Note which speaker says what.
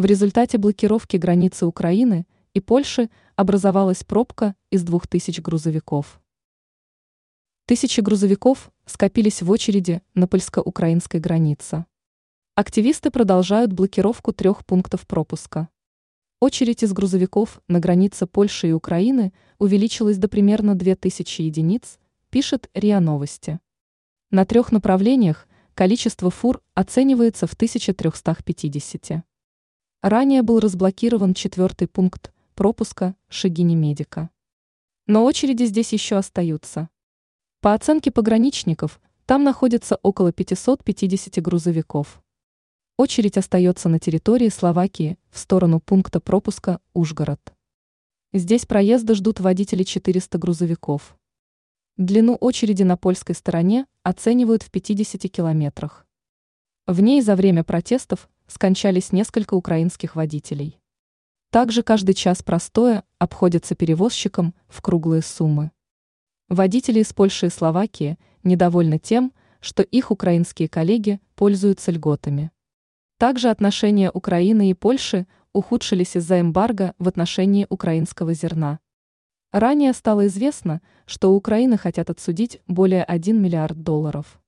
Speaker 1: В результате блокировки границы Украины и Польши образовалась пробка из двух тысяч грузовиков. Тысячи грузовиков скопились в очереди на польско-украинской границе. Активисты продолжают блокировку трех пунктов пропуска. Очередь из грузовиков на границе Польши и Украины увеличилась до примерно 2000 единиц, пишет РИА Новости. На трех направлениях количество фур оценивается в 1350. Ранее был разблокирован четвертый пункт пропуска Шигини-Медика. Но очереди здесь еще остаются. По оценке пограничников, там находится около 550 грузовиков. Очередь остается на территории Словакии в сторону пункта пропуска Ужгород. Здесь проезда ждут водители 400 грузовиков. Длину очереди на польской стороне оценивают в 50 километрах. В ней за время протестов скончались несколько украинских водителей. Также каждый час простоя обходится перевозчикам в круглые суммы. Водители из Польши и Словакии недовольны тем, что их украинские коллеги пользуются льготами. Также отношения Украины и Польши ухудшились из-за эмбарго в отношении украинского зерна. Ранее стало известно, что у Украины хотят отсудить более 1 миллиард долларов.